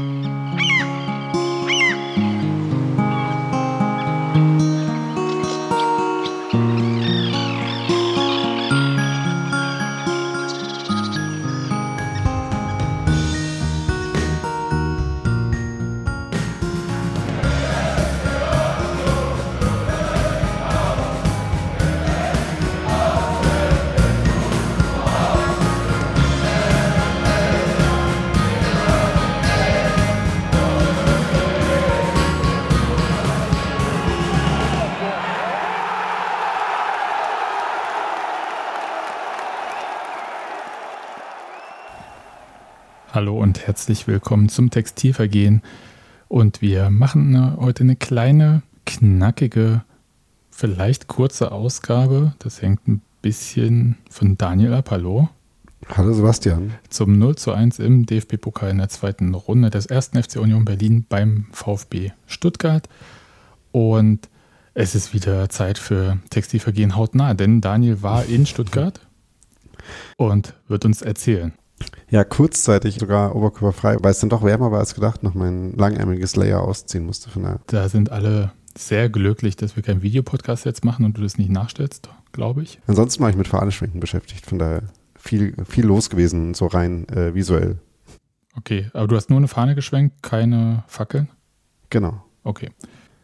Hallo herzlich willkommen zum Textilvergehen. Und wir machen eine, heute eine kleine, knackige, vielleicht kurze Ausgabe. Das hängt ein bisschen von Daniel ab. Hallo. Hallo Sebastian. Zum 0 zu 1 im DFB-Pokal in der zweiten Runde des ersten FC Union Berlin beim VfB Stuttgart. Und es ist wieder Zeit für Textilvergehen hautnah, denn Daniel war in Stuttgart und wird uns erzählen. Ja, kurzzeitig sogar oberkörperfrei, weil es dann doch wärmer war als gedacht, noch mein langärmeliges Layer ausziehen musste. Von daher. Da sind alle sehr glücklich, dass wir keinen Videopodcast jetzt machen und du das nicht nachstellst, glaube ich. Ansonsten war ich mit Fahneschwenken beschäftigt, von daher viel, viel los gewesen, so rein äh, visuell. Okay, aber du hast nur eine Fahne geschwenkt, keine Fackeln? Genau. Okay.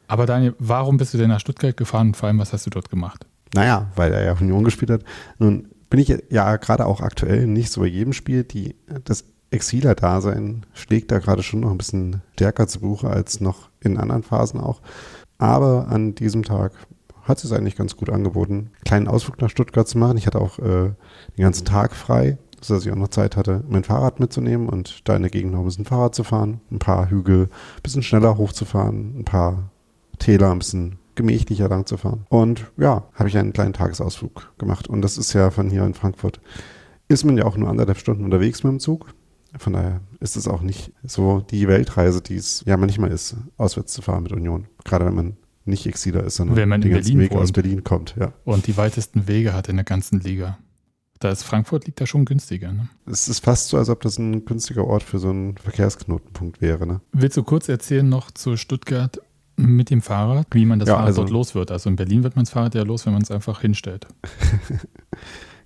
Aber Daniel, warum bist du denn nach Stuttgart gefahren und vor allem, was hast du dort gemacht? Naja, weil er ja Union gespielt hat. Nun, bin ich ja gerade auch aktuell nicht so bei jedem Spiel. Die, das Exiler-Dasein schlägt da gerade schon noch ein bisschen stärker zu Buche als noch in anderen Phasen auch. Aber an diesem Tag hat es eigentlich ganz gut angeboten, einen kleinen Ausflug nach Stuttgart zu machen. Ich hatte auch äh, den ganzen Tag frei, sodass ich auch noch Zeit hatte, mein Fahrrad mitzunehmen und da in der Gegend noch ein bisschen Fahrrad zu fahren, ein paar Hügel ein bisschen schneller hochzufahren, ein paar Täler ein bisschen gemächlicher lang zu fahren. Und ja, habe ich einen kleinen Tagesausflug gemacht. Und das ist ja von hier in Frankfurt, ist man ja auch nur anderthalb Stunden unterwegs mit dem Zug. Von daher ist es auch nicht so die Weltreise, die es ja manchmal ist, auswärts zu fahren mit Union. Gerade wenn man nicht Exiler ist, sondern wenn man den ganzen Weg wohnt. aus Berlin kommt. Ja. Und die weitesten Wege hat in der ganzen Liga. Da ist Frankfurt liegt da schon günstiger. Ne? Es ist fast so, als ob das ein günstiger Ort für so einen Verkehrsknotenpunkt wäre. Ne? Willst du kurz erzählen noch zu Stuttgart mit dem Fahrrad, wie man das Ja, Fahrrad also- dort los wird? Also in Berlin wird man das Fahrrad ja los, wenn man es einfach hinstellt.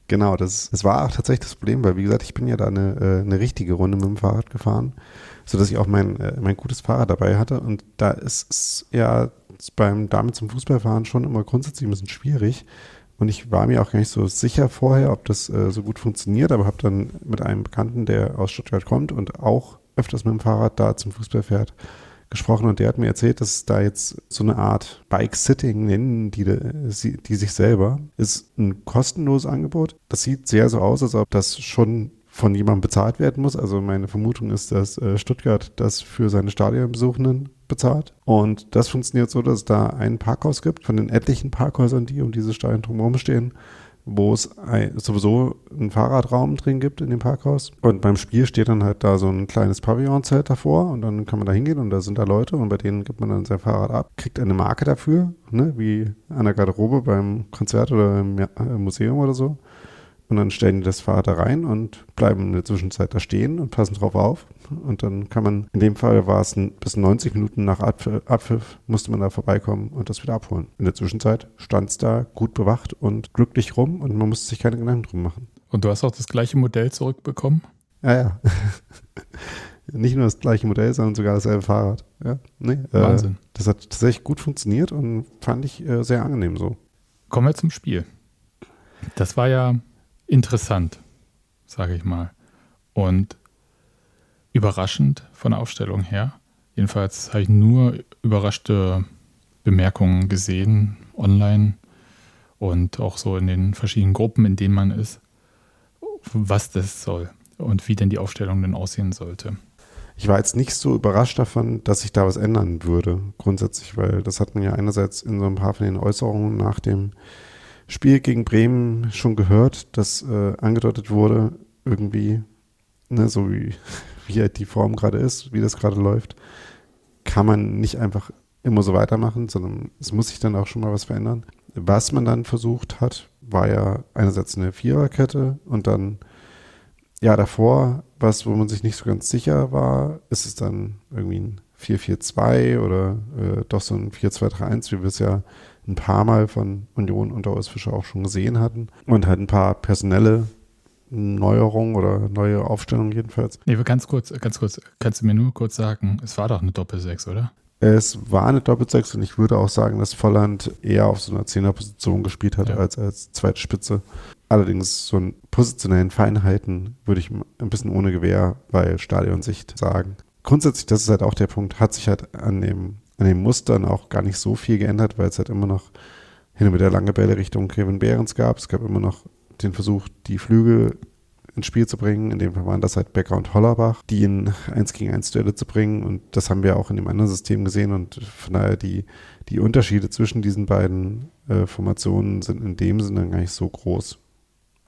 Genau, das, das war auch tatsächlich das Problem, weil wie gesagt, ich bin ja da eine, äh, eine richtige Runde mit dem Fahrrad gefahren, sodass ich auch mein, äh, mein gutes Fahrrad dabei hatte. Und da ist es ja beim damit zum Fußballfahren schon immer grundsätzlich ein bisschen schwierig. Und ich war mir auch gar nicht so sicher vorher, ob das äh, so gut funktioniert, aber habe dann mit einem Bekannten, der aus Stuttgart kommt und auch öfters mit dem Fahrrad da zum Fußball fährt, gesprochen und der hat mir erzählt, dass es da jetzt so eine Art Bike-Sitting nennen, die, die, sich selber, ist ein kostenloses Angebot. Das sieht sehr so aus, als ob das schon von jemandem bezahlt werden muss. Also meine Vermutung ist, dass äh, Stuttgart das für seine Stadionbesuchenden bezahlt. Und das funktioniert so, dass es da ein Parkhaus gibt von den etlichen Parkhäusern, die um dieses Stadion drumherum stehen, wo es sowieso einen Fahrradraum drin gibt in dem Parkhaus. Und beim Spiel steht dann halt da so ein kleines Pavillonzelt davor und dann kann man da hingehen und da sind da Leute und bei denen gibt man dann sein Fahrrad ab, kriegt eine Marke dafür, ne, wie an der Garderobe beim Konzert oder im äh, Museum oder so. Und dann stellen die das Fahrrad da rein und bleiben in der Zwischenzeit da stehen und passen drauf auf. Und dann kann man, in dem Fall war es ein, bis 90 Minuten nach Abpfiff, Abpfiff, musste man da vorbeikommen und das wieder abholen. In der Zwischenzeit stand es da gut bewacht und glücklich rum und man musste sich keine Gedanken drum machen. Und du hast auch das gleiche Modell zurückbekommen? Ja, ja. Nicht nur das gleiche Modell, sondern sogar dasselbe Fahrrad. Ja, nee, äh, Wahnsinn. das hat tatsächlich gut funktioniert und fand ich äh, sehr angenehm so. Kommen wir zum Spiel. Das war ja interessant, sage ich mal. Und überraschend von der Aufstellung her. Jedenfalls habe ich nur überraschte Bemerkungen gesehen online und auch so in den verschiedenen Gruppen, in denen man ist, was das soll und wie denn die Aufstellung denn aussehen sollte. Ich war jetzt nicht so überrascht davon, dass sich da was ändern würde, grundsätzlich, weil das hat man ja einerseits in so ein paar von den Äußerungen nach dem Spiel gegen Bremen schon gehört, dass äh, angedeutet wurde, irgendwie, ne, so wie, wie halt die Form gerade ist, wie das gerade läuft, kann man nicht einfach immer so weitermachen, sondern es muss sich dann auch schon mal was verändern. Was man dann versucht hat, war ja einerseits eine Viererkette und dann ja, davor, was, wo man sich nicht so ganz sicher war, ist es dann irgendwie ein 4-4-2 oder äh, doch so ein 4-2-3-1, wie wir es ja ein paar Mal von Union unter Urs Fischer auch schon gesehen hatten. Und halt ein paar personelle Neuerungen oder neue Aufstellungen jedenfalls. Nee, ganz kurz, ganz kurz, kannst du mir nur kurz sagen, es war doch eine Doppel-6, oder? Es war eine Doppel-6 und ich würde auch sagen, dass Volland eher auf so einer Zehnerposition gespielt hat ja. als als zweite Spitze. Allerdings so einen positionellen Feinheiten würde ich ein bisschen ohne Gewehr bei Stadionsicht sagen. Grundsätzlich, das ist halt auch der Punkt, hat sich halt an dem, an den Mustern auch gar nicht so viel geändert, weil es halt immer noch hin und wieder lange Bälle Richtung Kevin Behrens gab. Es gab immer noch den Versuch, die Flügel ins Spiel zu bringen. In dem Fall waren das halt Becker und Hollerbach, die in 1 gegen 1 Duelle zu bringen. Und das haben wir auch in dem anderen System gesehen. Und von daher die, die Unterschiede zwischen diesen beiden äh, Formationen sind in dem Sinne gar nicht so groß.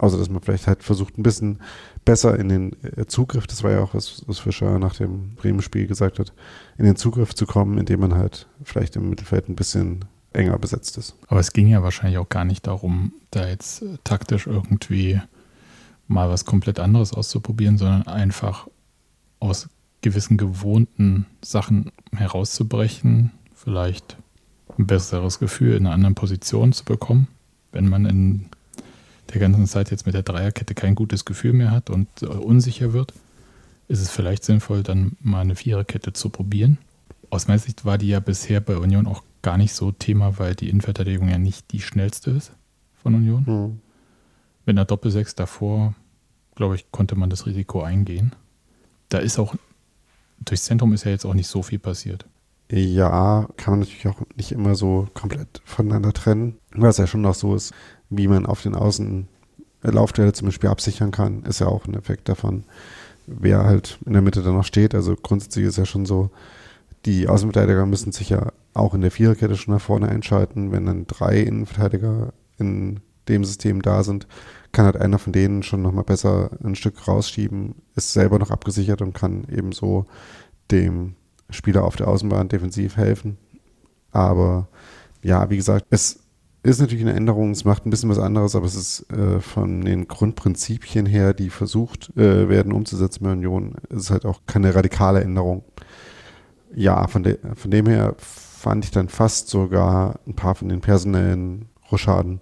Außer dass man vielleicht halt versucht, ein bisschen besser in den äh, Zugriff, das war ja auch, was, was Fischer nach dem Bremen-Spiel gesagt hat, in den Zugriff zu kommen, indem man halt vielleicht im Mittelfeld ein bisschen enger besetzt ist. Aber es ging ja wahrscheinlich auch gar nicht darum, da jetzt äh, taktisch irgendwie mal was komplett anderes auszuprobieren, sondern einfach aus gewissen gewohnten Sachen herauszubrechen, vielleicht ein besseres Gefühl in einer anderen Position zu bekommen, wenn man in der ganzen Zeit jetzt mit der Dreierkette kein gutes Gefühl mehr hat und äh, unsicher wird, ist es vielleicht sinnvoll, dann mal eine Viererkette zu probieren. Aus meiner Sicht war die ja bisher bei Union auch gar nicht so Thema, weil die Innenverteidigung ja nicht die schnellste ist von Union. Mhm. Mit einer Doppelsechs davor, glaube ich, konnte man das Risiko eingehen. Da ist auch, durchs Zentrum ist ja jetzt auch nicht so viel passiert. Ja, kann man natürlich auch nicht immer so komplett voneinander trennen. Weil es ja schon noch so ist, wie man auf den Außen Laufduelle zum Beispiel absichern kann, ist ja auch ein Effekt davon, wer halt in der Mitte dann noch steht. Also grundsätzlich ist ja schon so, die Außenverteidiger müssen sich ja auch in der Viererkette schon nach vorne einschalten. Wenn dann drei Innenverteidiger in dem System da sind, kann halt einer von denen schon nochmal besser ein Stück rausschieben, ist selber noch abgesichert und kann eben so dem Spieler auf der Außenbahn defensiv helfen. Aber ja, wie gesagt, es ist natürlich eine Änderung, es macht ein bisschen was anderes, aber es ist äh, von den Grundprinzipien her, die versucht äh, werden umzusetzen bei Union, ist halt auch keine radikale Änderung. Ja, von, de von dem her fand ich dann fast sogar ein paar von den personellen Rochaden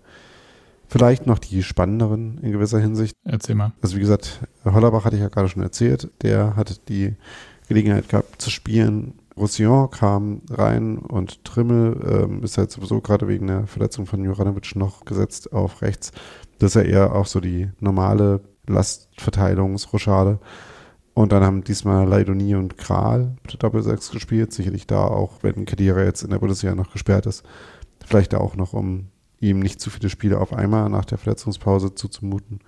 vielleicht noch die spannenderen in gewisser Hinsicht. Erzähl mal. Also wie gesagt, Hollerbach hatte ich ja gerade schon erzählt, der hatte die Gelegenheit gehabt zu spielen Roussillon kam rein und Trimmel ähm, ist halt sowieso gerade wegen der Verletzung von Juranovic noch gesetzt auf rechts. Das ist ja eher auch so die normale Lastverteilungsrochade. Und dann haben diesmal Leidoni und Kral mit der Doppelsechs gespielt. Sicherlich da auch, wenn Kedira jetzt in der Bundesliga noch gesperrt ist, vielleicht auch noch, um ihm nicht zu viele Spiele auf einmal nach der Verletzungspause zuzumuten.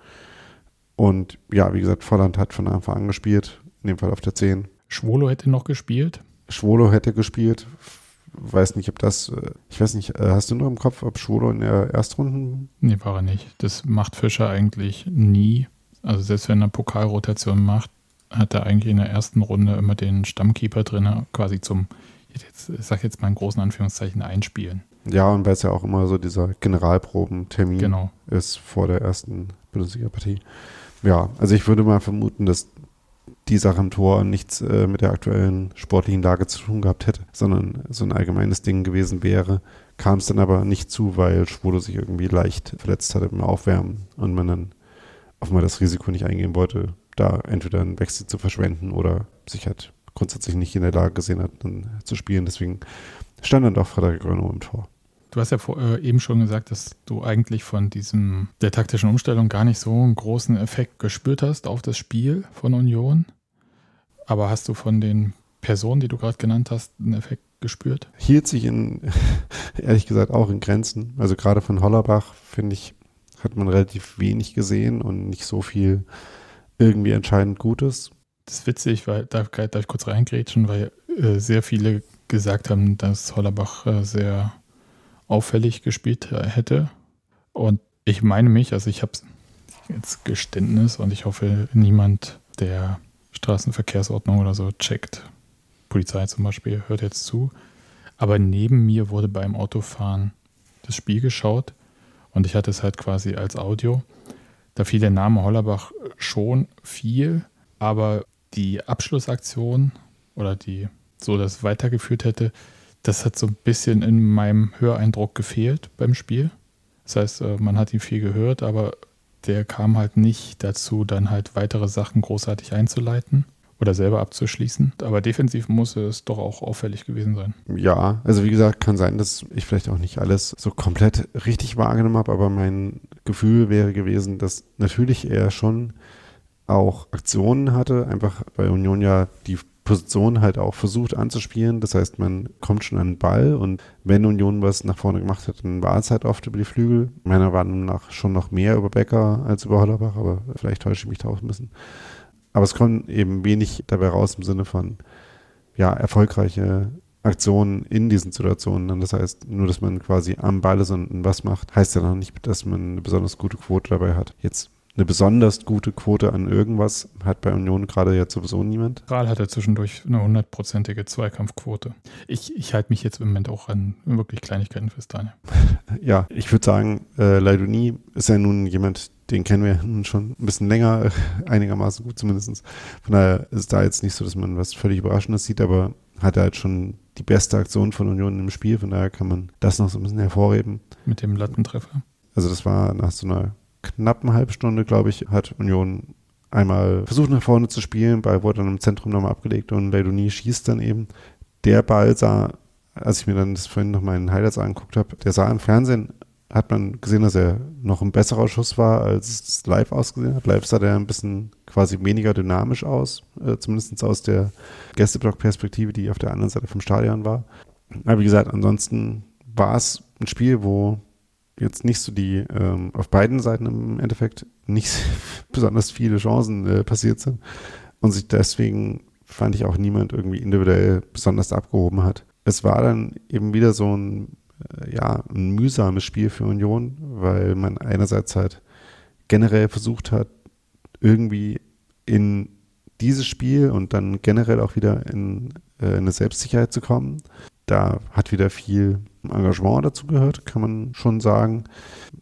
Und ja, wie gesagt, Volland hat von Anfang an gespielt, in dem Fall auf der 10. Schwolo hätte noch gespielt. Schwolo hätte gespielt. Weiß nicht, ob das, äh, ich weiß nicht, äh, hast du nur im Kopf, ob Schwolo in der Erstrunden? Nee, war er nicht. Das macht Fischer eigentlich nie. Also selbst wenn er Pokalrotation macht, hat er eigentlich in der ersten Runde immer den Stammkeeper drin, quasi zum, jetzt, ich sag jetzt mal in großen Anführungszeichen, einspielen. Ja, und weil es ja auch immer so dieser Generalprobentermin genau. ist vor der ersten Bundesliga-Partie. Ja, also ich würde mal vermuten, dass die Sache im Tor nichts äh, mit der aktuellen sportlichen Lage zu tun gehabt hätte, sondern so ein allgemeines Ding gewesen wäre. Kam es dann aber nicht zu, weil Schwolo sich irgendwie leicht verletzt hatte im Aufwärmen und man dann offenbar das Risiko nicht eingehen wollte, da entweder einen Wechsel zu verschwenden oder sich halt grundsätzlich nicht in der Lage gesehen hat, dann zu spielen. Deswegen stand dann doch Frederik Renault im Tor. Du hast ja vor, äh, eben schon gesagt, dass du eigentlich von diesem der taktischen Umstellung gar nicht so einen großen Effekt gespürt hast auf das Spiel von Union. Aber hast du von den Personen, die du gerade genannt hast, einen Effekt gespürt? Hielt sich in, ehrlich gesagt, auch in Grenzen. Also gerade von Hollerbach, finde ich, hat man relativ wenig gesehen und nicht so viel irgendwie entscheidend Gutes. Das ist witzig, weil, darf, darf ich kurz reingrätschen, weil äh, sehr viele gesagt haben, dass Hollerbach äh, sehr auffällig gespielt hätte. Und ich meine mich, also ich habe jetzt Geständnis und ich hoffe, niemand, der Straßenverkehrsordnung oder so checkt, Polizei zum Beispiel, hört jetzt zu. Aber neben mir wurde beim Autofahren das Spiel geschaut und ich hatte es halt quasi als Audio. Da fiel der Name Hollerbach schon viel, aber die Abschlussaktion oder die so das weitergeführt hätte, das hat so ein bisschen in meinem Höreindruck gefehlt beim Spiel. Das heißt, äh, man hat ihn viel gehört, aber der kam halt nicht dazu, dann halt weitere Sachen großartig einzuleiten oder selber abzuschließen. Aber defensiv muss es doch auch auffällig gewesen sein. Ja, also wie gesagt, kann sein, dass ich vielleicht auch nicht alles so komplett richtig wahrgenommen habe, aber mein Gefühl wäre gewesen, dass natürlich er schon auch Aktionen hatte, einfach bei Union ja die Position halt auch versucht anzuspielen. Das heißt, man kommt schon an den Ball und wenn Union was nach vorne gemacht hat, dann war es halt oft über die Flügel. Meiner Meinung nach schon noch mehr über Becker als über Hollerbach, aber vielleicht täusche ich mich da auch ein bisschen. Aber es kommt eben wenig dabei raus im Sinne von ja, erfolgreiche Aktionen in diesen Situationen. Das heißt, nur, dass man quasi am Ball ist und was macht, heißt ja noch nicht, dass man eine besonders gute Quote dabei hat. Jetzt eine besonders gute Quote an irgendwas hat bei Union gerade jetzt sowieso niemand. Kral hat ja zwischendurch eine hundertprozentige Zweikampfquote. Ich, ich halte mich jetzt im Moment auch an wirklich Kleinigkeiten fest, Daniel. Ja, ich würde sagen, äh, Leidoni ist ja nun jemand, den kennen wir nun schon ein bisschen länger, einigermaßen gut zumindest. Von daher ist da jetzt nicht so, dass man was völlig Überraschendes sieht, aber hat er halt schon die beste Aktion von Union im Spiel, von daher kann man das noch so ein bisschen hervorheben. Mit dem Lattentreffer. Also das war nach so einer knappen halben Stunde, glaube ich, hat Union einmal versucht nach vorne zu spielen, Ball wurde dann im Zentrum nochmal abgelegt und Leidoni schießt dann eben. Der Ball sah, als ich mir dann das vorhin noch in Highlights angeguckt habe, der sah im Fernsehen, hat man gesehen, dass er noch ein besserer Schuss war, als es live ausgesehen hat. Live sah der ein bisschen quasi weniger dynamisch aus, äh, zumindest aus der Gästeblock-Perspektive, die auf der anderen Seite vom Stadion war. Aber wie gesagt, ansonsten war es ein Spiel, wo jetzt nicht so die, ähm, auf beiden Seiten im Endeffekt nicht besonders viele Chancen äh, passiert sind und sich deswegen fand ich auch niemand irgendwie individuell besonders abgehoben hat. Es war dann eben wieder so ein, äh, ja, ein mühsames Spiel für Union, weil man einerseits halt generell versucht hat, irgendwie in dieses Spiel und dann generell auch wieder in äh, eine Selbstsicherheit zu kommen. Da hat wieder viel Engagement dazu gehört, kann man schon sagen.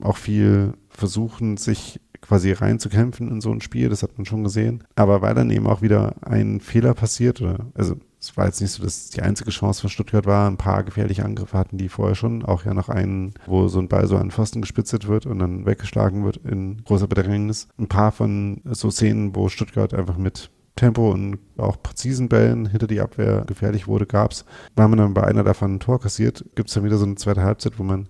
Auch viel versuchen, sich quasi reinzukämpfen in so ein Spiel, das hat man schon gesehen. Aber weil dann eben auch wieder ein Fehler passiert, oder, also es war jetzt nicht so, dass die einzige Chance von Stuttgart war. Ein paar gefährliche Angriffe hatten die vorher schon. Auch ja noch einen, wo so ein Ball so an Pfosten gespitzelt wird und dann weggeschlagen wird in großer Bedrängnis. Ein paar von so Szenen, wo Stuttgart einfach mit Tempo und auch präzisen Bällen hinter die Abwehr gefährlich wurde, gab es. Weil man dann bei einer davon ein Tor kassiert, gibt es dann wieder so eine zweite Halbzeit, wo man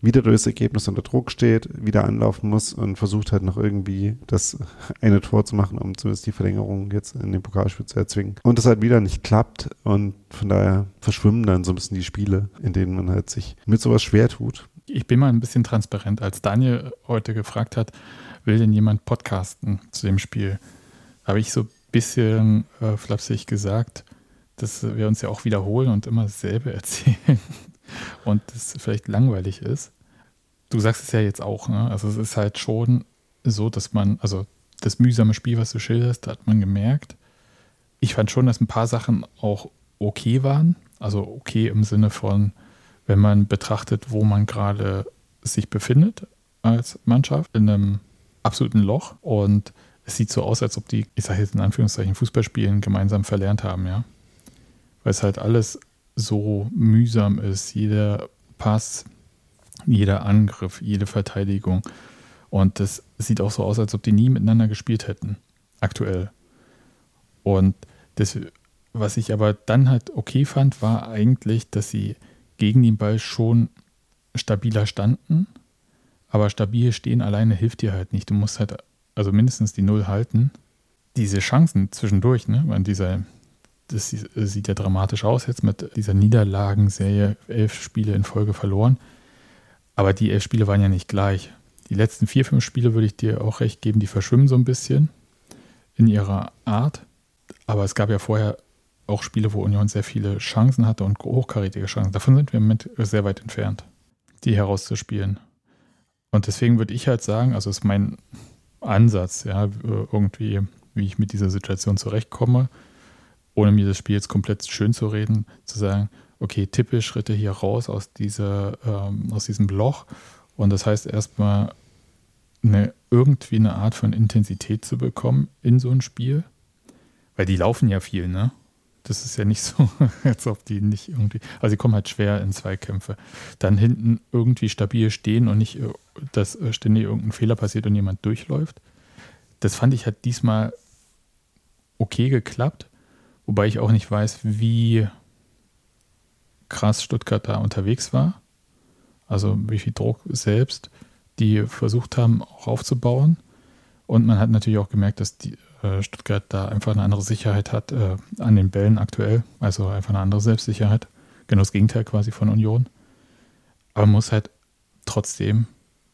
wieder durch das Ergebnis unter Druck steht, wieder anlaufen muss und versucht halt noch irgendwie das eine Tor zu machen, um zumindest die Verlängerung jetzt in dem Pokalspiel zu erzwingen. Und das halt wieder nicht klappt und von daher verschwimmen dann so ein bisschen die Spiele, in denen man halt sich mit sowas schwer tut. Ich bin mal ein bisschen transparent. Als Daniel heute gefragt hat, will denn jemand podcasten zu dem Spiel, habe ich so bisschen äh, flapsig gesagt, dass wir uns ja auch wiederholen und immer dasselbe erzählen und das vielleicht langweilig ist. Du sagst es ja jetzt auch, ne? Also es ist halt schon so, dass man, also das mühsame Spiel, was du schilderst, hat man gemerkt. Ich fand schon, dass ein paar Sachen auch okay waren. Also okay im Sinne von, wenn man betrachtet, wo man gerade sich befindet als Mannschaft, in einem absoluten Loch und es sieht so aus, als ob die, ich sage jetzt in Anführungszeichen, Fußballspielen gemeinsam verlernt haben, ja. Weil es halt alles so mühsam ist. Jeder Pass, jeder Angriff, jede Verteidigung. Und das sieht auch so aus, als ob die nie miteinander gespielt hätten. Aktuell. Und das, was ich aber dann halt okay fand, war eigentlich, dass sie gegen den Ball schon stabiler standen. Aber stabil stehen alleine hilft dir halt nicht. Du musst halt also mindestens die Null halten. Diese Chancen zwischendurch, ne, weil dieser, das sieht ja dramatisch aus jetzt mit dieser Niederlagenserie, elf Spiele in Folge verloren. Aber die elf Spiele waren ja nicht gleich. Die letzten vier, fünf Spiele würde ich dir auch recht geben, die verschwimmen so ein bisschen in ihrer Art. Aber es gab ja vorher auch Spiele, wo Union sehr viele Chancen hatte und hochkarätige Chancen. Davon sind wir im Moment sehr weit entfernt, die herauszuspielen. Und deswegen würde ich halt sagen, also ist mein Ansatz, ja, irgendwie, wie ich mit dieser Situation zurechtkomme, ohne mir das Spiel jetzt komplett schön zu reden, zu sagen, okay, tippe Schritte hier raus aus, dieser, ähm, aus diesem Loch. Und das heißt erstmal eine, irgendwie eine Art von Intensität zu bekommen in so ein Spiel. Weil die laufen ja viel, ne? Das ist ja nicht so, als ob die nicht irgendwie, also sie kommen halt schwer in Zweikämpfe. Dann hinten irgendwie stabil stehen und nicht, dass ständig irgendein Fehler passiert und jemand durchläuft. Das fand ich hat diesmal okay geklappt, wobei ich auch nicht weiß, wie krass Stuttgart da unterwegs war. Also wie viel Druck selbst die versucht haben, auch aufzubauen. Und man hat natürlich auch gemerkt, dass die äh, Stuttgart da einfach eine andere Sicherheit hat äh, an den Bällen aktuell. Also einfach eine andere Selbstsicherheit. Genau das Gegenteil quasi von Union. Aber man muss halt trotzdem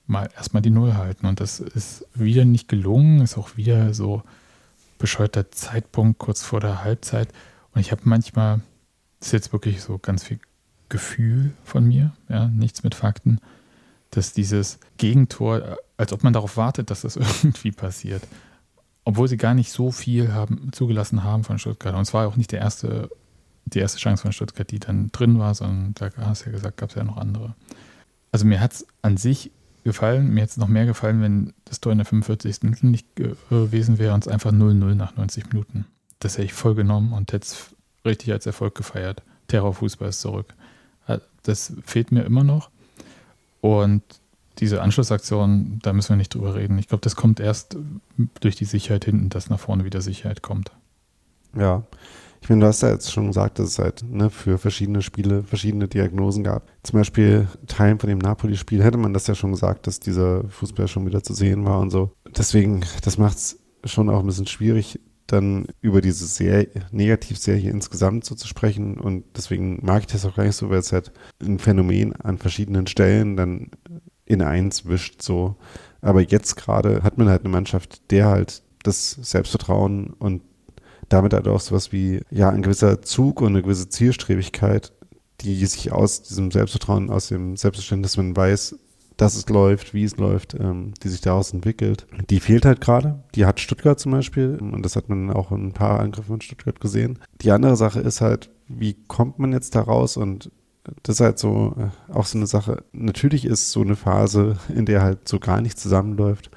mal erstmal die Null halten. Und das ist wieder nicht gelungen, ist auch wieder so bescheuerter Zeitpunkt kurz vor der Halbzeit. Und ich habe manchmal, das ist jetzt wirklich so ganz viel Gefühl von mir, ja, nichts mit Fakten, dass dieses Gegentor, als ob man darauf wartet, dass das irgendwie passiert. Obwohl sie gar nicht so viel haben, zugelassen haben von Stuttgart. Und es war auch nicht der erste, die erste Chance von Stuttgart, die dann drin war, sondern da hast du ja gesagt, gab es ja noch andere. Also mir hat es an sich gefallen, mir hätte es noch mehr gefallen, wenn das Tor in der 45. Minute nicht gewesen wäre und es einfach 0-0 nach 90 Minuten. Das hätte ich voll genommen und hätte es richtig als Erfolg gefeiert. Terrorfußball ist zurück. Das fehlt mir immer noch. Und diese Anschlussaktion, da müssen wir nicht drüber reden. Ich glaube, das kommt erst durch die Sicherheit hinten, dass nach vorne wieder Sicherheit kommt. Ja, ich meine, du hast ja jetzt schon gesagt, dass es halt ne, für verschiedene Spiele verschiedene Diagnosen gab. Zum Beispiel Teilen von dem Napoli-Spiel hätte man das ja schon gesagt, dass dieser Fußball schon wieder zu sehen war und so. Deswegen, das macht es schon auch ein bisschen schwierig, dann über diese Serie, Negativserie insgesamt so zu sprechen. Und deswegen mag ich das auch gar nicht so, weil es halt ein Phänomen an verschiedenen Stellen dann in eins wischt so. Aber jetzt gerade hat man halt eine Mannschaft, der halt das Selbstvertrauen und damit halt auch sowas wie, ja, ein gewisser Zug und eine gewisse Zielstrebigkeit, die sich aus diesem Selbstvertrauen, aus dem Selbstverständnis, man weiß, dass es läuft, wie es läuft, ähm, die sich daraus entwickelt. Die fehlt halt gerade. Die hat Stuttgart zum Beispiel und das hat man auch in ein paar Angriffen von Stuttgart gesehen. Die andere Sache ist halt, wie kommt man jetzt da raus und das ist halt so äh, auch so eine Sache. Natürlich ist so eine Phase, in der halt so gar nichts zusammenläuft,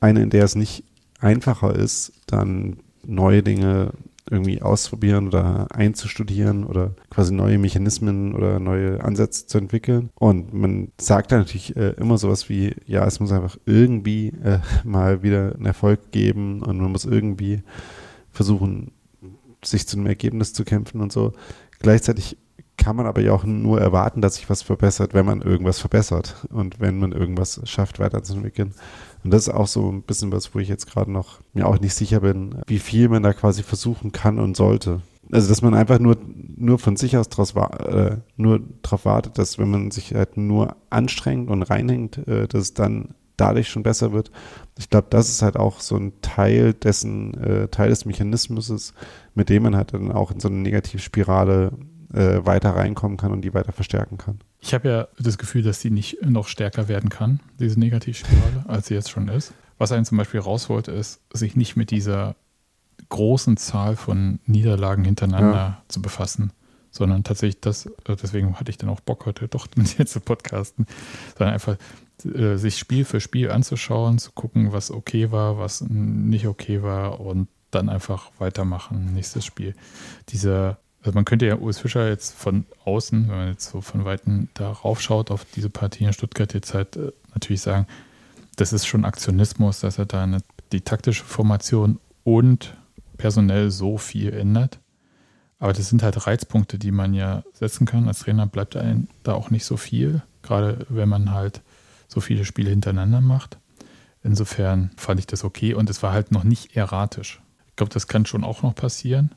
eine, in der es nicht einfacher ist, dann neue Dinge irgendwie auszuprobieren oder einzustudieren oder quasi neue Mechanismen oder neue Ansätze zu entwickeln. Und man sagt da natürlich äh, immer sowas wie, ja, es muss einfach irgendwie äh, mal wieder einen Erfolg geben und man muss irgendwie versuchen, sich zu einem Ergebnis zu kämpfen und so. Gleichzeitig kann man aber ja auch nur erwarten, dass sich was verbessert, wenn man irgendwas verbessert und wenn man irgendwas schafft, weiterzuentwickeln. Und das ist auch so ein bisschen was, wo ich jetzt gerade noch mir auch nicht sicher bin, wie viel man da quasi versuchen kann und sollte. Also, dass man einfach nur, nur von sich aus draus, äh, nur darauf wartet, dass wenn man sich halt nur anstrengt und reinhängt, äh, dass es dann dadurch schon besser wird. Ich glaube, das ist halt auch so ein Teil dessen, äh, Teil des Mechanismus, mit dem man halt dann auch in so eine Negativspirale äh, weiter reinkommen kann und die weiter verstärken kann. Ich habe ja das Gefühl, dass sie nicht noch stärker werden kann, diese Negativspirale, als sie jetzt schon ist. Was einen zum Beispiel rausholt, ist, sich nicht mit dieser großen Zahl von Niederlagen hintereinander ja. zu befassen, sondern tatsächlich das, äh, deswegen hatte ich dann auch Bock heute doch mit dir zu podcasten, sondern einfach äh, sich Spiel für Spiel anzuschauen, zu gucken, was okay war, was nicht okay war und dann einfach weitermachen, nächstes Spiel. Dieser also man könnte ja Urs Fischer jetzt von außen, wenn man jetzt so von Weitem da raufschaut auf diese Partie in Stuttgart jetzt halt äh, natürlich sagen, das ist schon Aktionismus, dass er da eine, die taktische Formation und personell so viel ändert. Aber das sind halt Reizpunkte, die man ja setzen kann. Als Trainer bleibt einem da auch nicht so viel, gerade wenn man halt so viele Spiele hintereinander macht. Insofern fand ich das okay und es war halt noch nicht erratisch. Ich glaube, das kann schon auch noch passieren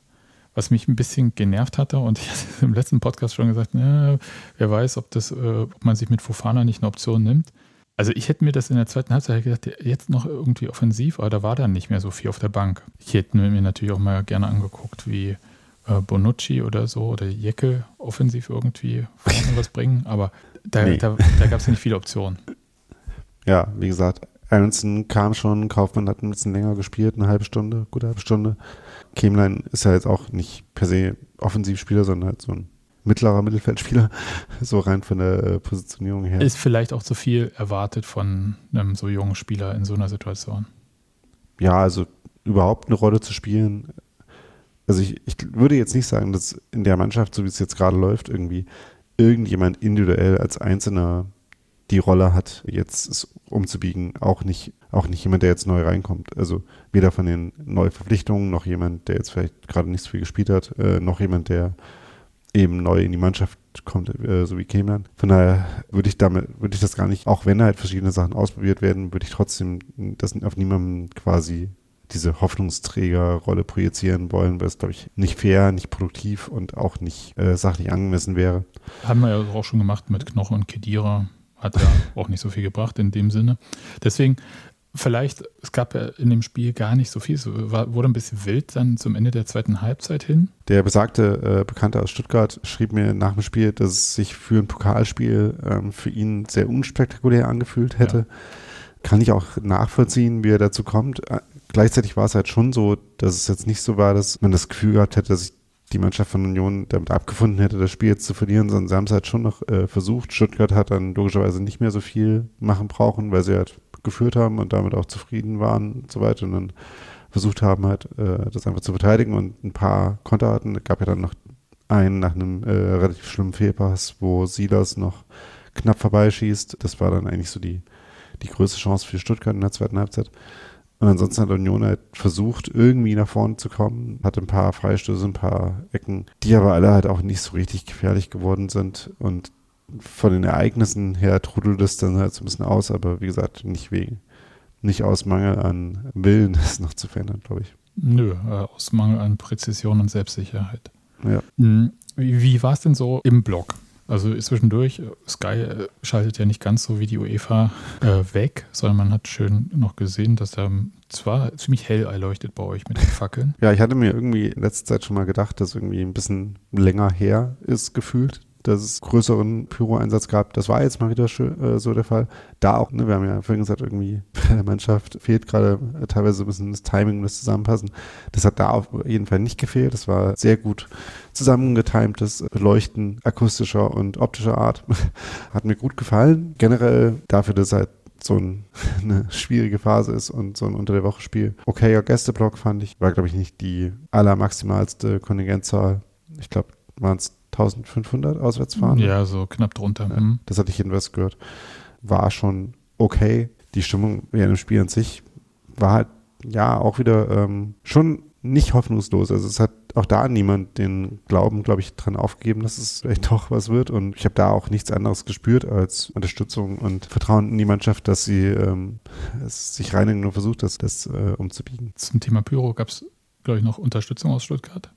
was mich ein bisschen genervt hatte. Und ich hatte im letzten Podcast schon gesagt, ja, wer weiß, ob, das, äh, ob man sich mit Fofana nicht eine Option nimmt. Also ich hätte mir das in der zweiten Halbzeit gedacht, jetzt noch irgendwie offensiv, aber da war dann nicht mehr so viel auf der Bank. Ich hätte mir natürlich auch mal gerne angeguckt, wie äh, Bonucci oder so oder Jecke offensiv irgendwie vorne was bringen, aber da, nee. da, da gab es ja nicht viele Optionen. Ja, wie gesagt, Aronson kam schon, Kaufmann hat ein bisschen länger gespielt, eine halbe Stunde, gute halbe Stunde. Kämlein ist ja jetzt auch nicht per se Offensivspieler, sondern halt so ein mittlerer Mittelfeldspieler, so rein von der äh, Positionierung her. Ist vielleicht auch zu viel erwartet von einem so jungen Spieler in so einer Situation. Ja, also überhaupt eine Rolle zu spielen. Also ich, ich würde jetzt nicht sagen, dass in der Mannschaft, so wie es jetzt gerade läuft, irgendwie irgendjemand individuell als Einzelner die Rolle hat, jetzt umzubiegen. Auch nicht, auch nicht jemand, der jetzt neu reinkommt. Also weder von den Neuverpflichtungen noch jemand, der jetzt vielleicht gerade nicht so viel gespielt hat, äh, noch jemand, der eben neu in die Mannschaft kommt, äh, so wie Keman. Von daher würde ich damit, würde ich das gar nicht, auch wenn halt verschiedene Sachen ausprobiert werden, würde ich trotzdem das auf niemanden quasi diese Hoffnungsträgerrolle projizieren wollen, weil es, glaube ich, nicht fair, nicht produktiv und auch nicht äh, sachlich angemessen wäre. Haben wir ja auch schon gemacht mit Knochen und Kedira. Hat ja auch nicht so viel gebracht in dem Sinne. Deswegen, vielleicht, es gab ja in dem Spiel gar nicht so viel. Es war, wurde ein bisschen wild dann zum Ende der zweiten Halbzeit hin. Der besagte äh, Bekannte aus Stuttgart schrieb mir nach dem Spiel, dass es sich für ein Pokalspiel ähm, für ihn sehr unspektakulär angefühlt hätte. Ja. Kann ich auch nachvollziehen, wie er dazu kommt. Äh, gleichzeitig war es halt schon so, dass es jetzt nicht so war, dass man das Gefühl gehabt hätte, dass sich die Mannschaft von Union damit abgefunden hätte, das Spiel jetzt zu verlieren, sondern sie haben es halt schon noch äh, versucht. Stuttgart hat dann logischerweise nicht mehr so viel machen brauchen, weil sie halt geführt haben und damit auch zufrieden waren und so weiter und dann versucht haben halt äh, das einfach zu verteidigen und ein paar Konter hatten. Es gab ja dann noch einen nach einem äh, relativ schlimmen Fehlpass, wo Silas noch knapp vorbeischießt. Das war dann eigentlich so die, die größte Chance für Stuttgart in der zweiten Halbzeit. Und ansonsten hat Union halt versucht, irgendwie nach vorne zu kommen, hatte ein paar Freistöße, ein paar Ecken, die aber alle halt auch nicht so richtig gefährlich geworden sind. Und von den Ereignissen her trudelt es dann halt so ein bisschen aus, aber wie gesagt, nicht wegen, nicht aus Mangel an Willen, das noch zu verändern, glaube ich. Nö, äh, aus Mangel an Präzision und Selbstsicherheit. Ja. Hm, wie, wie war es denn so im Block? Also zwischendurch, Sky äh, schaltet ja nicht ganz so wie die UEFA äh, weg, sondern man hat schön noch gesehen, dass da zwar ziemlich hell erleuchtet bei euch mit den Fackeln. Ja, ich hatte mir irgendwie in letzter Zeit schon mal gedacht, dass irgendwie ein bisschen länger her ist gefühlt, dass es größeren Pyro-Einsatz gab. Das war jetzt mal wieder äh, so der Fall. Da auch, ne, wir haben ja vorhin gesagt, irgendwie bei der Mannschaft fehlt gerade äh, teilweise ein bisschen das Timing und das Zusammenpassen. Das hat da auf jeden Fall nicht gefehlt. Das war sehr gut zusammengetimtes Leuchten akustischer und optischer Art. hat mir gut gefallen. Generell dafür, dass halt so ein, eine schwierige Phase ist und so ein Unter der Woche Spiel. Okayer Gästeblock fand ich, war glaube ich nicht die allermaximalste Kontingentzahl. Ich glaube, waren es 1500 Auswärtsfahren. Ja, so knapp drunter. Ja, mhm. das hatte ich jedenfalls gehört. War schon okay. Die Stimmung während dem Spiel an sich war halt, ja, auch wieder ähm, schon nicht hoffnungslos. Also es hat auch da niemand den Glauben, glaube ich, dran aufgegeben, dass es vielleicht doch was wird. Und ich habe da auch nichts anderes gespürt als Unterstützung und Vertrauen in die Mannschaft, dass sie ähm, sich reinigen und versucht, das, das äh, umzubiegen. Zum Thema Pyro gab es, glaube ich, noch Unterstützung aus Stuttgart.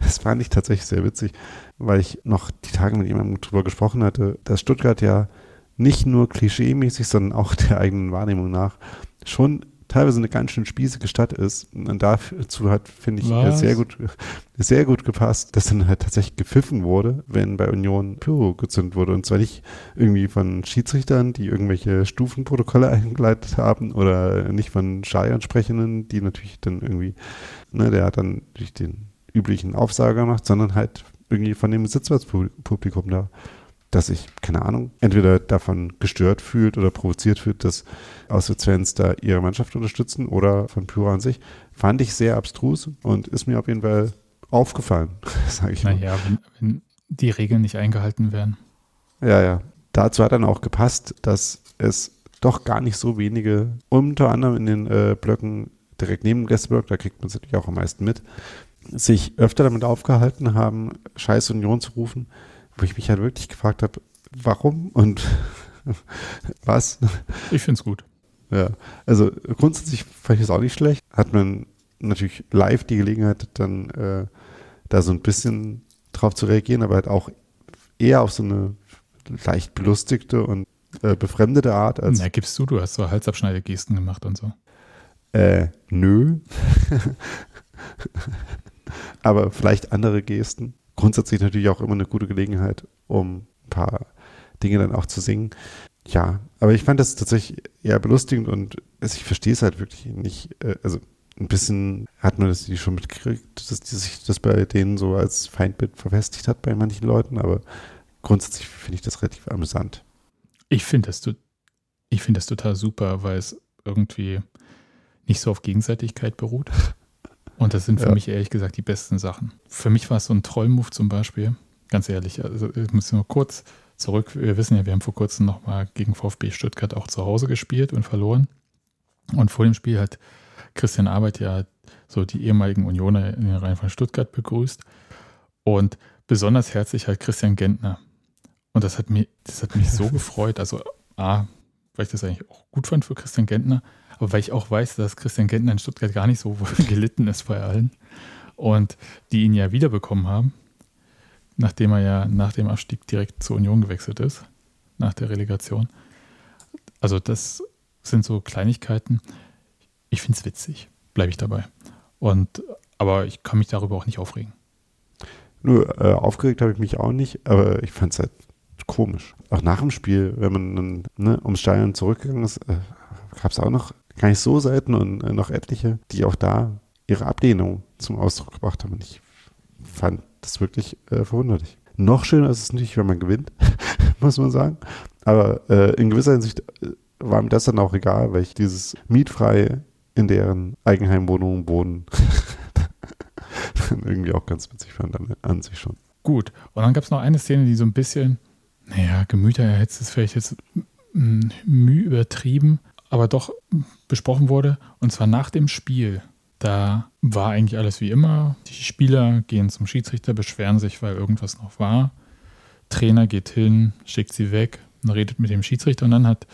Das fand ich tatsächlich sehr witzig, weil ich noch die Tage mit jemandem drüber gesprochen hatte, dass Stuttgart ja nicht nur klischeemäßig, sondern auch der eigenen Wahrnehmung nach schon teilweise eine ganz schön spießige Stadt ist. Und dazu hat, finde ich, Was? sehr gut, sehr gut gepasst, dass dann halt tatsächlich gepfiffen wurde, wenn bei Union Pyro gezündet wurde. Und zwar nicht irgendwie von Schiedsrichtern, die irgendwelche Stufenprotokolle eingeleitet haben oder nicht von Schei-Ansprechenden, die natürlich dann irgendwie, ne, der hat dann durch den üblichen Aufsager gemacht, sondern halt irgendwie von dem Sitzplatzpublikum da dass sich, keine Ahnung, entweder davon gestört fühlt oder provoziert fühlt, dass Auswärtsfans da ihre Mannschaft unterstützen oder von Pyro an sich, fand ich sehr abstrus und ist mir auf jeden Fall aufgefallen, sage ich mal. Naja, wenn, wenn die Regeln nicht eingehalten werden. Ja, ja. Dazu hat dann auch gepasst, dass es doch gar nicht so wenige, unter anderem in den äh, Blöcken direkt neben dem Gästeblock, da kriegt man es natürlich auch am meisten mit, sich öfter damit aufgehalten haben, Scheiß Union zu rufen wo ich mich halt wirklich gefragt habe, warum und was. Ich finde es gut. Ja, also grundsätzlich fand ich es auch nicht schlecht. Hat man natürlich live die Gelegenheit, dann äh, da so ein bisschen drauf zu reagieren, aber halt auch eher auf so eine leicht belustigte und äh, befremdete Art. Als Na, gibst du, du hast so Halsabschneidegesten gemacht und so. Äh, nö. aber vielleicht andere Gesten grundsätzlich natürlich auch immer eine gute Gelegenheit, um ein paar Dinge dann auch zu singen. Ja, aber ich fand das tatsächlich eher belustigend und also ich verstehe es halt wirklich nicht. Äh, also ein bisschen hat man das schon mitgekriegt, dass die sich das bei denen so als Feindbild verfestigt hat bei manchen Leuten, aber grundsätzlich finde ich das relativ amüsant. Ich finde das, find das total super, weil es irgendwie nicht so auf Gegenseitigkeit beruht. Und das sind für ja. mich ehrlich gesagt die besten Sachen. Für mich war es so ein Trollmove zum Beispiel. Ganz ehrlich, also ich muss nur kurz zurück. Wir wissen ja, wir haben vor kurzem nochmal gegen VfB Stuttgart auch zu Hause gespielt und verloren. Und vor dem Spiel hat Christian Arbeit ja so die ehemaligen Unioner in den Reihen von Stuttgart begrüßt. Und besonders herzlich halt Christian Gentner. Und das hat, mir, das hat mich so gefreut. Also, A, weil ich das eigentlich auch gut fand für Christian Gentner, weil ich auch weiß, dass Christian Gentner in Stuttgart gar nicht so gelitten ist bei allen. Und die ihn ja wiederbekommen haben, nachdem er ja nach dem Abstieg direkt zur Union gewechselt ist, nach der Relegation. Also, das sind so Kleinigkeiten. Ich finde es witzig, bleibe ich dabei. Und, aber ich kann mich darüber auch nicht aufregen. Nur äh, aufgeregt habe ich mich auch nicht, aber ich fand es halt komisch. Auch nach dem Spiel, wenn man dann ne, ums Stadion zurückgegangen ist, äh, gab es auch noch gar nicht so selten und äh, noch etliche, die auch da ihre Ablehnung zum Ausdruck gebracht haben. Und ich fand das wirklich äh, verwunderlich. Noch schöner ist es natürlich, wenn man gewinnt, muss man sagen. Aber äh, in gewisser Hinsicht äh, war mir das dann auch egal, weil ich dieses mietfrei in deren Eigenheimwohnungen wohnen irgendwie auch ganz witzig fand an, an sich schon. Gut. Und dann gab es noch eine Szene, die so ein bisschen, naja, Gemüter erhitzt ist vielleicht jetzt müh übertrieben, aber doch besprochen wurde. Und zwar nach dem Spiel. Da war eigentlich alles wie immer. Die Spieler gehen zum Schiedsrichter, beschweren sich, weil irgendwas noch war. Trainer geht hin, schickt sie weg und redet mit dem Schiedsrichter. Und dann hat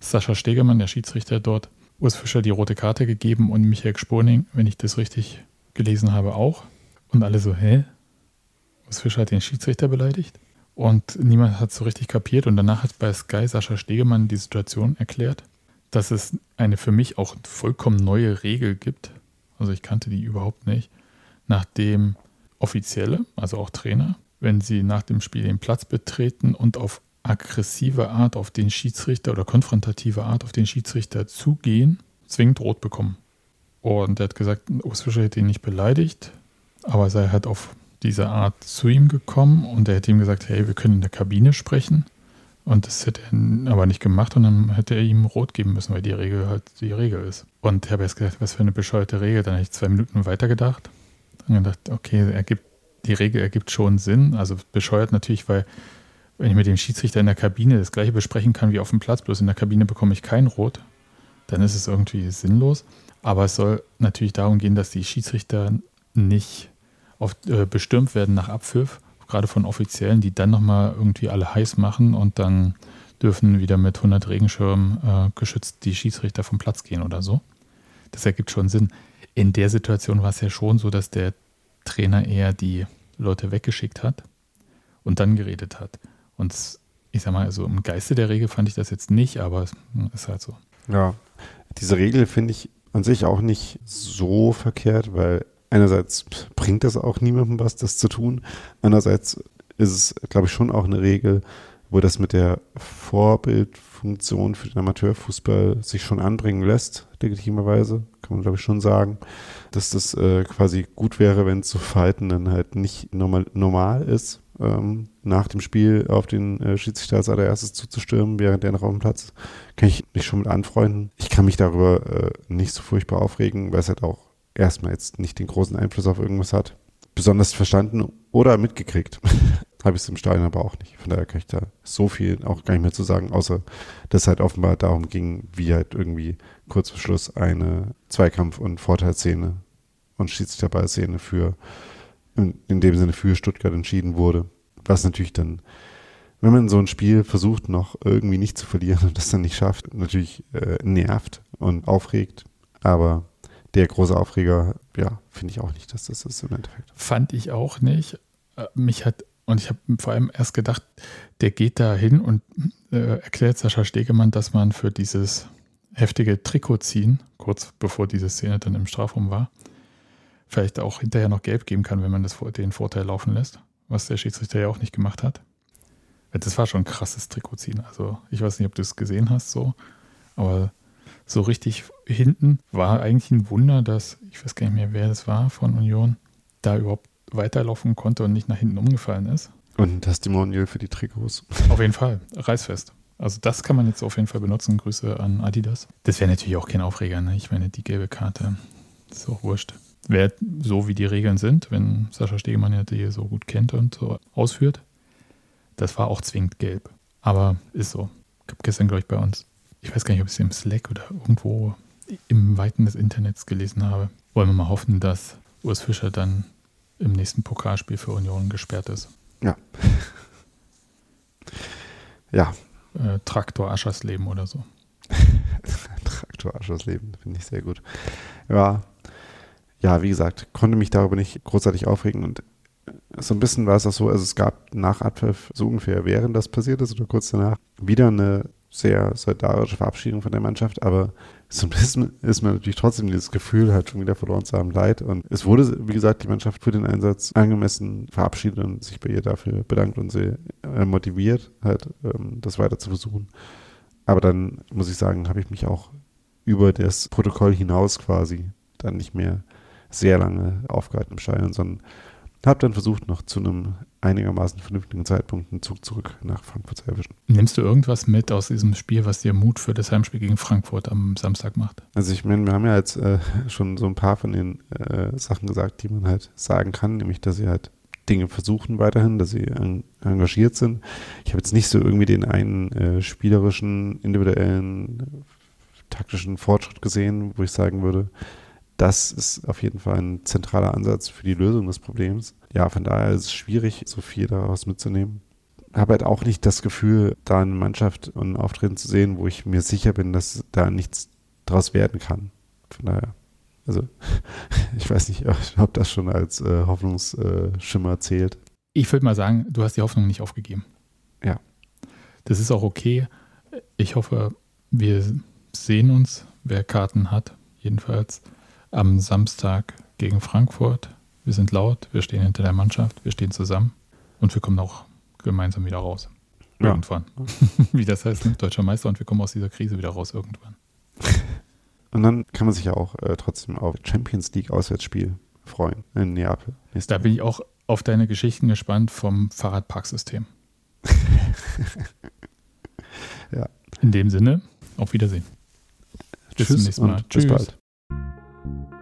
Sascha Stegemann, der Schiedsrichter dort, Urs Fischer die rote Karte gegeben und Michael Sponing, wenn ich das richtig gelesen habe, auch. Und alle so, hä? Urs Fischer hat den Schiedsrichter beleidigt? Und niemand hat so richtig kapiert. Und danach hat bei Sky Sascha Stegemann die Situation erklärt, dass es eine für mich auch vollkommen neue Regel gibt. Also ich kannte die überhaupt nicht. Nachdem Offizielle, also auch Trainer, wenn sie nach dem Spiel den Platz betreten und auf aggressive Art auf den Schiedsrichter oder konfrontative Art auf den Schiedsrichter zugehen, zwingend rot bekommen. Und er hat gesagt, Fischer hätte ihn nicht beleidigt, aber sei halt auf diese Art zu ihm gekommen und er hätte ihm gesagt, hey, wir können in der Kabine sprechen. Und das hätte er aber nicht gemacht und dann hätte er ihm rot geben müssen, weil die Regel halt die Regel ist. Und ich habe erst gedacht, was für eine bescheuerte Regel. Dann habe ich zwei Minuten weitergedacht. Dann gedacht, okay, ergibt, die Regel ergibt schon Sinn. Also bescheuert natürlich, weil wenn ich mit dem Schiedsrichter in der Kabine das gleiche besprechen kann wie auf dem Platz, bloß in der Kabine bekomme ich kein Rot, dann ist es irgendwie sinnlos. Aber es soll natürlich darum gehen, dass die Schiedsrichter nicht auf, äh, bestürmt werden nach Abpfiff, gerade von Offiziellen, die dann nochmal irgendwie alle heiß machen und dann dürfen wieder mit 100 Regenschirmen äh, geschützt die Schiedsrichter vom Platz gehen oder so. Das ergibt schon Sinn. In der Situation war es ja schon so, dass der Trainer eher die Leute weggeschickt hat und dann geredet hat. Und ich sag mal, so im Geiste der Regel fand ich das jetzt nicht, aber es ist halt so. Ja, diese Regel finde ich an sich auch nicht so verkehrt, weil einerseits bringt das auch niemandem was, das zu tun. Andererseits ist es, glaube ich, schon auch eine Regel, wo das mit der Vorbildfunktion für den Amateurfußball sich schon anbringen lässt, legitimerweise, kann man glaube ich schon sagen, dass das äh, quasi gut wäre, wenn so Verhalten dann halt nicht normal, normal ist, ähm, nach dem Spiel auf den äh, Schiedsrichter als allererstes zuzustürmen, während der noch auf dem Platz ist, kann ich mich schon mit anfreunden. Ich kann mich darüber äh, nicht so furchtbar aufregen, weil es halt auch erstmal jetzt nicht den großen Einfluss auf irgendwas hat. Besonders verstanden oder mitgekriegt. Habe ich es im Stadion aber auch nicht. Von daher kann ich da so viel auch gar nicht mehr zu sagen, außer dass es halt offenbar darum ging, wie halt irgendwie kurz vor Schluss eine Zweikampf- und Vorteilsszene und Schiedsrichterballszene für in, in dem Sinne für Stuttgart entschieden wurde. Was natürlich dann, wenn man so ein Spiel versucht, noch irgendwie nicht zu verlieren und das dann nicht schafft, natürlich äh, nervt und aufregt. Aber der große Aufreger, ja, finde ich auch nicht, dass das ist im Endeffekt. Fand ich auch nicht. Äh, mich hat, und ich habe vor allem erst gedacht, der geht da hin und äh, erklärt Sascha Stegemann, dass man für dieses heftige Trikot ziehen, kurz bevor diese Szene dann im Strafraum war, vielleicht auch hinterher noch gelb geben kann, wenn man das, den Vorteil laufen lässt, was der Schiedsrichter ja auch nicht gemacht hat. Das war schon ein krasses Trikot ziehen. Also ich weiß nicht, ob du es gesehen hast so, aber so richtig hinten. War eigentlich ein Wunder, dass, ich weiß gar nicht mehr, wer das war von Union, da überhaupt weiterlaufen konnte und nicht nach hinten umgefallen ist. Und das Timonial für die Trikots. Auf jeden Fall, reißfest. Also das kann man jetzt auf jeden Fall benutzen. Grüße an Adidas. Das wäre natürlich auch kein Aufreger. Ne? Ich meine, die gelbe Karte ist auch wurscht. Wäre so, wie die Regeln sind, wenn Sascha Stegemann ja die so gut kennt und so ausführt. Das war auch zwingend gelb. Aber ist so. Gab gestern, glaube ich, bei uns. Ich weiß gar nicht, ob ich es im Slack oder irgendwo im Weiten des Internets gelesen habe. Wollen wir mal hoffen, dass Urs Fischer dann im nächsten Pokalspiel für Union gesperrt ist. Ja. ja. Äh, Traktor Aschersleben oder so. Traktor Aschersleben, finde ich sehr gut. Ja. Ja, wie gesagt, konnte mich darüber nicht großartig aufregen und so ein bisschen war es auch so, also es gab nach Abpfiff, so ungefähr während das passiert ist oder kurz danach, wieder eine sehr solidarische Verabschiedung von der Mannschaft, aber so ein bisschen ist mir natürlich trotzdem dieses Gefühl, halt schon wieder verloren zu haben, leid. Und es wurde, wie gesagt, die Mannschaft für den Einsatz angemessen verabschiedet und sich bei ihr dafür bedankt und sie äh, motiviert, halt ähm, das weiter zu versuchen. Aber dann muss ich sagen, habe ich mich auch über das Protokoll hinaus quasi dann nicht mehr sehr lange aufgehalten im Schein, sondern habe dann versucht, noch zu einem einigermaßen vernünftigen Zeitpunkt einen Zug zurück nach Frankfurt zu erwischen. Nimmst du irgendwas mit aus diesem Spiel, was dir Mut für das Heimspiel gegen Frankfurt am Samstag macht? Also ich meine, wir haben ja jetzt äh, schon so ein paar von den äh, Sachen gesagt, die man halt sagen kann, nämlich, dass sie halt Dinge versuchen weiterhin, dass sie en engagiert sind. Ich habe jetzt nicht so irgendwie den einen äh, spielerischen, individuellen, taktischen Fortschritt gesehen, wo ich sagen würde, das ist auf jeden Fall ein zentraler Ansatz für die Lösung des Problems. Ja, von daher ist es schwierig, so viel daraus mitzunehmen. Habe halt auch nicht das Gefühl, da eine Mannschaft und ein Auftreten zu sehen, wo ich mir sicher bin, dass da nichts draus werden kann. Von daher, also ich weiß nicht, ob das schon als äh, Hoffnungsschimmer zählt. Ich würde mal sagen, du hast die Hoffnung nicht aufgegeben. Ja. Das ist auch okay. Ich hoffe, wir sehen uns, wer Karten hat, jedenfalls am Samstag gegen Frankfurt. Wir sind laut, wir stehen hinter der Mannschaft, wir stehen zusammen und wir kommen auch gemeinsam wieder raus. Ja. Irgendwann. Wie das heißt, ne? deutscher Meister und wir kommen aus dieser Krise wieder raus irgendwann. Und dann kann man sich ja auch äh, trotzdem auf Champions League Auswärtsspiel freuen in Neapel. Da bin ich auch auf deine Geschichten gespannt vom Fahrradparksystem. ja. In dem Sinne, auf Wiedersehen. Bis Tschüss zum nächsten Mal. Tschüss. Bis bald. thank you